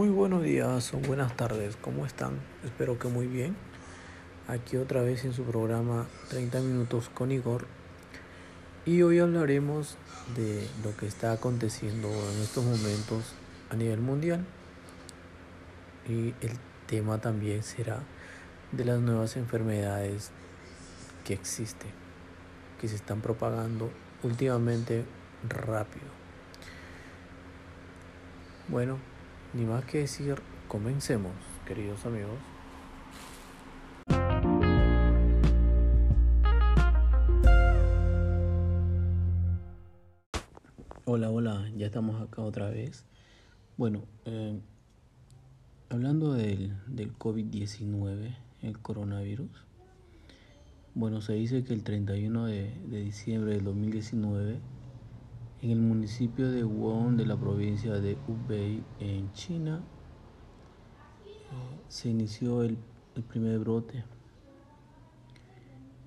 Muy buenos días o buenas tardes, ¿cómo están? Espero que muy bien. Aquí otra vez en su programa 30 minutos con Igor. Y hoy hablaremos de lo que está aconteciendo en estos momentos a nivel mundial. Y el tema también será de las nuevas enfermedades que existen, que se están propagando últimamente rápido. Bueno, ni más que decir, comencemos, queridos amigos. Hola, hola, ya estamos acá otra vez. Bueno, eh, hablando del, del COVID-19, el coronavirus, bueno, se dice que el 31 de, de diciembre del 2019 en el municipio de Wuhan de la provincia de Hubei, en China, eh, se inició el, primer brote.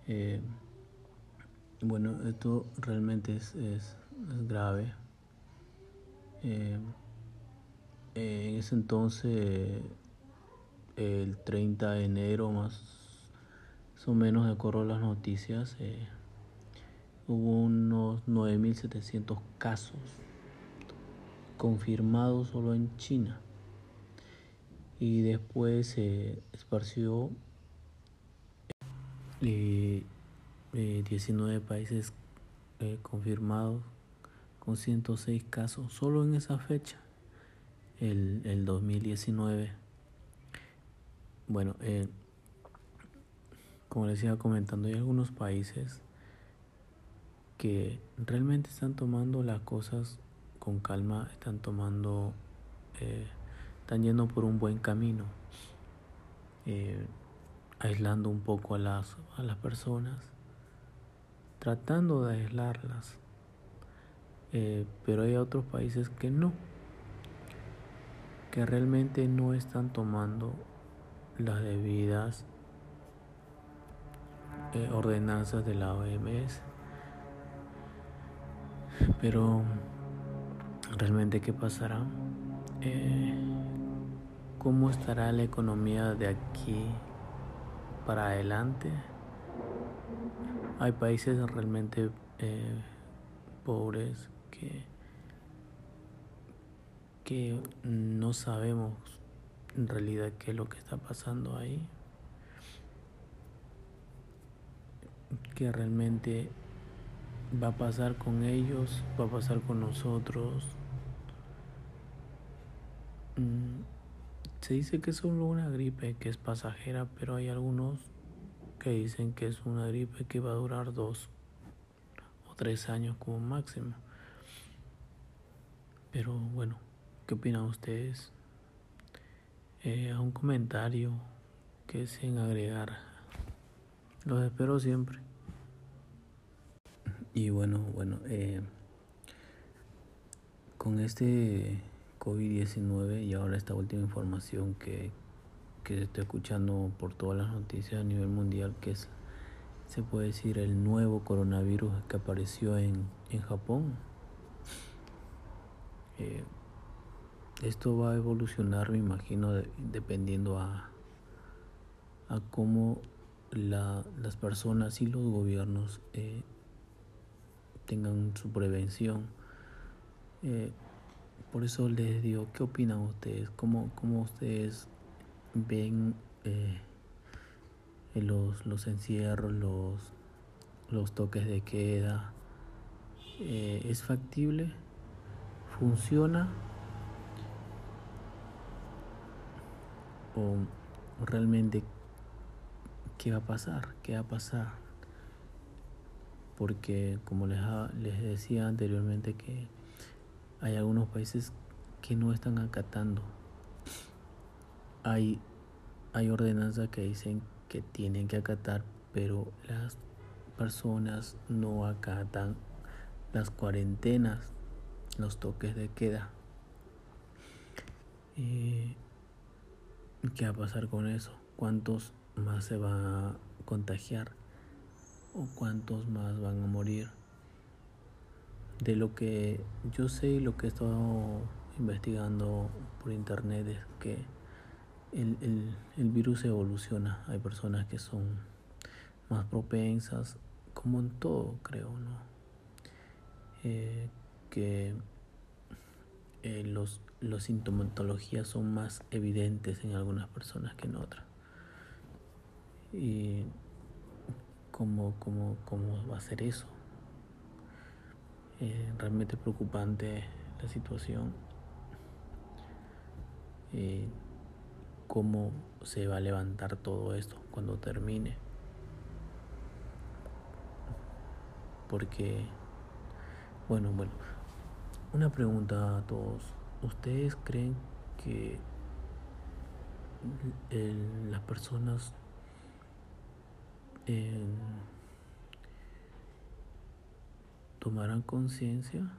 Eh, bueno, esto realmente es, grave. Eh, en ese entonces, el 30 de enero más o menos, de acuerdo a las noticias, hubo unos 9.700 casos confirmados solo en China. Y después se esparció eh, 19 países eh, confirmados con 106 casos solo en esa fecha el, el 2019 bueno eh, como les iba comentando hay algunos países que realmente están tomando las cosas con calma, están tomando, eh, están yendo por un buen camino, eh, aislando un poco a las, a las personas, tratando de aislarlas, eh, pero hay otros países que no, que realmente no están tomando las debidas ordenanzas de la OMS. Pero realmente qué pasará? Eh, ¿Cómo estará la economía de aquí para adelante? Hay países realmente eh, pobres que, que no sabemos en realidad qué es lo que está pasando ahí. Que realmente va a pasar con ellos, va a pasar con nosotros. Mm, se dice que es solo una gripe que es pasajera, pero hay algunos que dicen que es una gripe que va a durar dos o tres años como máximo. Pero bueno, ¿qué opinan ustedes? Eh, a un comentario que deseen agregar. Los espero siempre. Y bueno, bueno, eh, con este COVID-19 y ahora esta última información que, que está escuchando por todas las noticias a nivel mundial, que es, se puede decir, el nuevo coronavirus que apareció en, en Japón. Eh, esto va a evolucionar, me imagino, dependiendo a, a cómo la, las personas y los gobiernos eh, tengan su prevención. Eh, por eso les digo, ¿qué opinan ustedes? ¿Cómo, cómo ustedes ven eh, los, los encierros, los, los toques de queda? Eh, ¿Es factible? ¿Funciona? ¿O realmente qué va a pasar? ¿Qué va a pasar? Porque como les, les decía anteriormente que hay algunos países que no están acatando. Hay, hay ordenanzas que dicen que tienen que acatar, pero las personas no acatan las cuarentenas, los toques de queda. ¿Qué va a pasar con eso? ¿Cuántos más se van a contagiar? O cuántos más van a morir. De lo que yo sé y lo que he estado investigando por internet es que el, el, virus evoluciona. Hay personas que son más propensas, como en todo creo, ¿no? Eh, que eh, los, los sintomatologías son más evidentes en algunas personas que en otras. Y cómo, cómo, cómo va a ser eso. Eh, realmente preocupante la situación. Eh, cómo se va a levantar todo esto cuando termine. Porque, bueno, bueno, una pregunta a todos. ¿Ustedes creen que las personas tomarán conciencia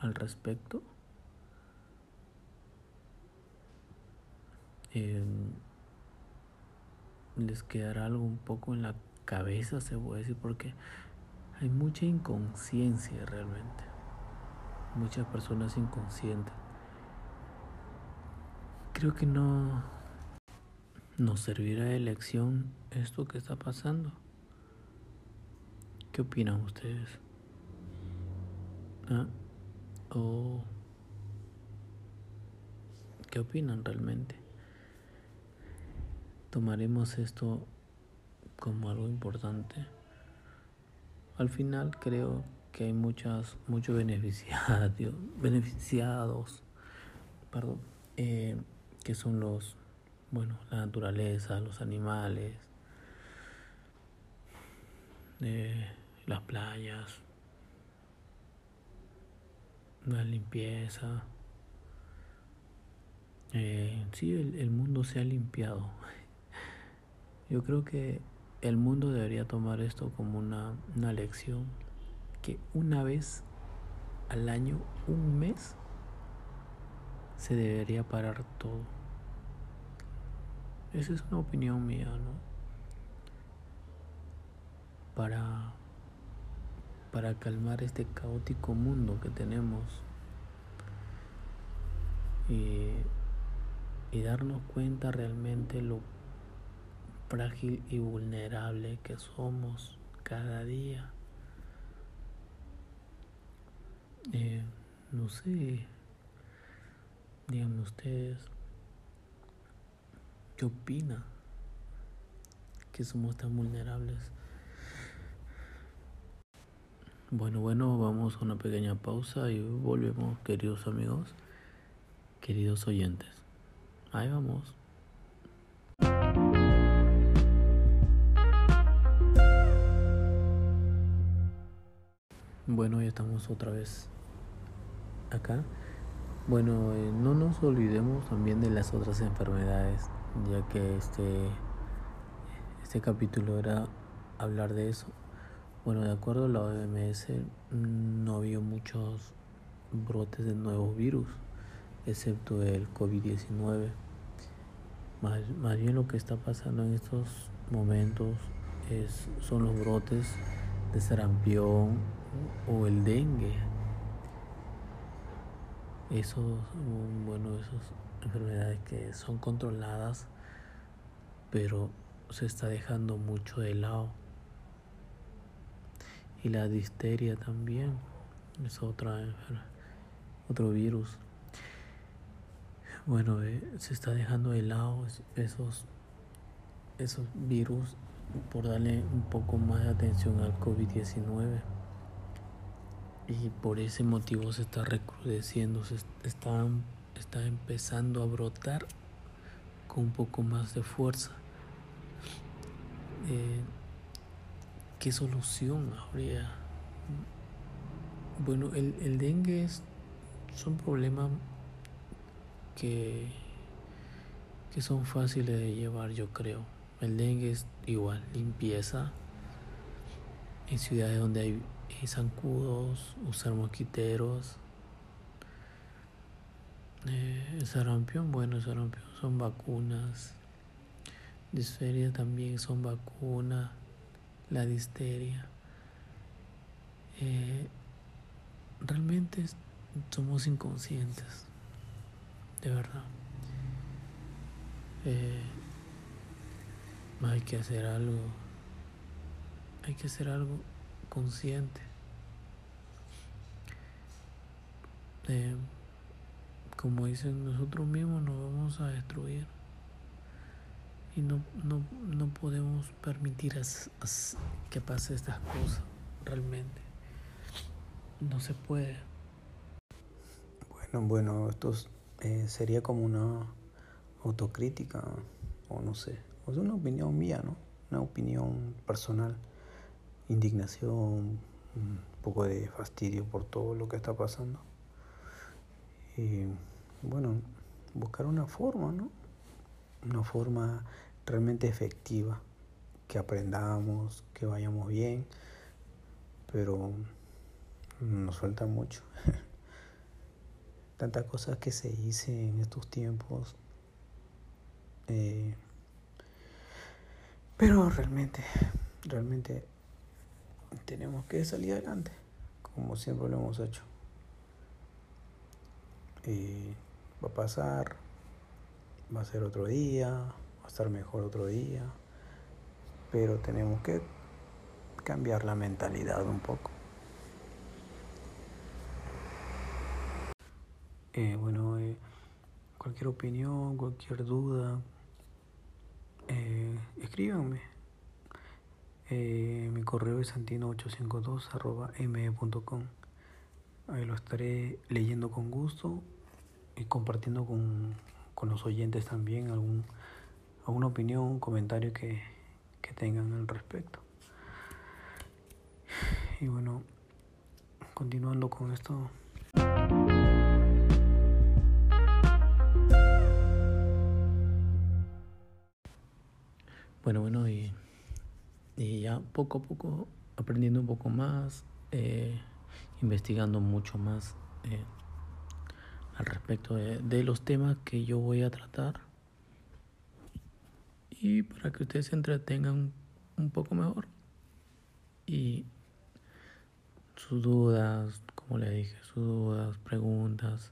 al respecto? les quedará algo un poco en la cabeza, se puede decir, porque hay mucha inconsciencia realmente. Muchas personas inconscientes. Creo que no nos servirá de lección esto que está pasando. ¿Qué opinan ustedes? ¿Ah? ¿O qué opinan realmente? ¿Tomaremos esto como algo importante? Al final creo que hay muchas, muchos beneficiados, beneficiados perdón, eh, que son los, bueno, la naturaleza, los animales, eh, las playas, la limpieza. Eh, sí, el mundo se ha limpiado. Yo creo que el mundo debería tomar esto como una, una lección que una vez al año, un mes, se debería parar todo. Esa es una opinión mía, ¿no? Para, para calmar este caótico mundo que tenemos y, y darnos cuenta realmente lo frágil y vulnerable que somos cada día. Eh, no sé, díganme ustedes, ¿qué opina que somos tan vulnerables? Bueno, bueno, vamos a una pequeña pausa y volvemos, queridos amigos, queridos oyentes. Ahí vamos. Bueno, ya estamos otra vez acá. Bueno, eh, no nos olvidemos también de las otras enfermedades, ya que este, este capítulo era hablar de eso. Bueno, de acuerdo a la OMS, no había muchos brotes de nuevos virus, excepto el COVID-19. Más, más bien lo que está pasando en estos momentos es, son los brotes de sarampión, o el dengue. Esos, bueno, esas enfermedades que son controladas, pero se está dejando mucho de lado. Y la disteria también es otra otro virus. Bueno, eh, se está dejando de lado esos, esos virus por darle un poco más de atención al COVID-19 y por ese motivo se está recrudeciendo, se está, está empezando a brotar con un poco más de fuerza. Eh, ¿Qué solución habría? Bueno, el, el dengue es, un problema que, que son fáciles de llevar, yo creo. El dengue es igual, limpieza en ciudades donde hay zancudos, usar mosquiteros. Eh, el sarampión, bueno, el sarampión son vacunas. Disferia también son vacunas. La disteria. Eh, realmente somos inconscientes, de verdad. Eh, hay que hacer algo, hay que hacer algo consciente. Eh, como dicen nosotros mismos nos vamos a destruir. Y no, no, no podemos permitir que pase estas cosas realmente. No se puede. Bueno bueno esto eh, sería como una autocrítica o no sé o es una opinión mía no una opinión personal. Indignación un poco de fastidio por todo lo que está pasando y bueno buscar una forma no una forma realmente efectiva, que aprendamos, que vayamos bien, pero nos falta mucho. Tantas cosas que se hice en estos tiempos, eh, pero realmente, realmente tenemos que salir adelante, como siempre lo hemos hecho. Eh, va a pasar, va a ser otro día, a estar mejor otro día, pero tenemos que cambiar la mentalidad un poco. Eh, bueno, eh, cualquier opinión, cualquier duda, eh, escríbanme. mi correo es santino852 me.com. Ahí lo estaré leyendo con gusto y compartiendo con, con los oyentes también algún alguna opinión, comentario que, que tengan al respecto. Y bueno, continuando con esto. Bueno, bueno, y, y, ya poco a poco aprendiendo un poco más, eh, investigando mucho más eh, respecto de, los temas que yo voy a tratar y para que ustedes se entretengan un poco mejor. Y sus dudas, como le dije, sus dudas, preguntas,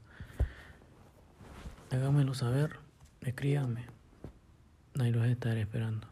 háganmelo saber, escríbanme. Ahí los estaré esperando.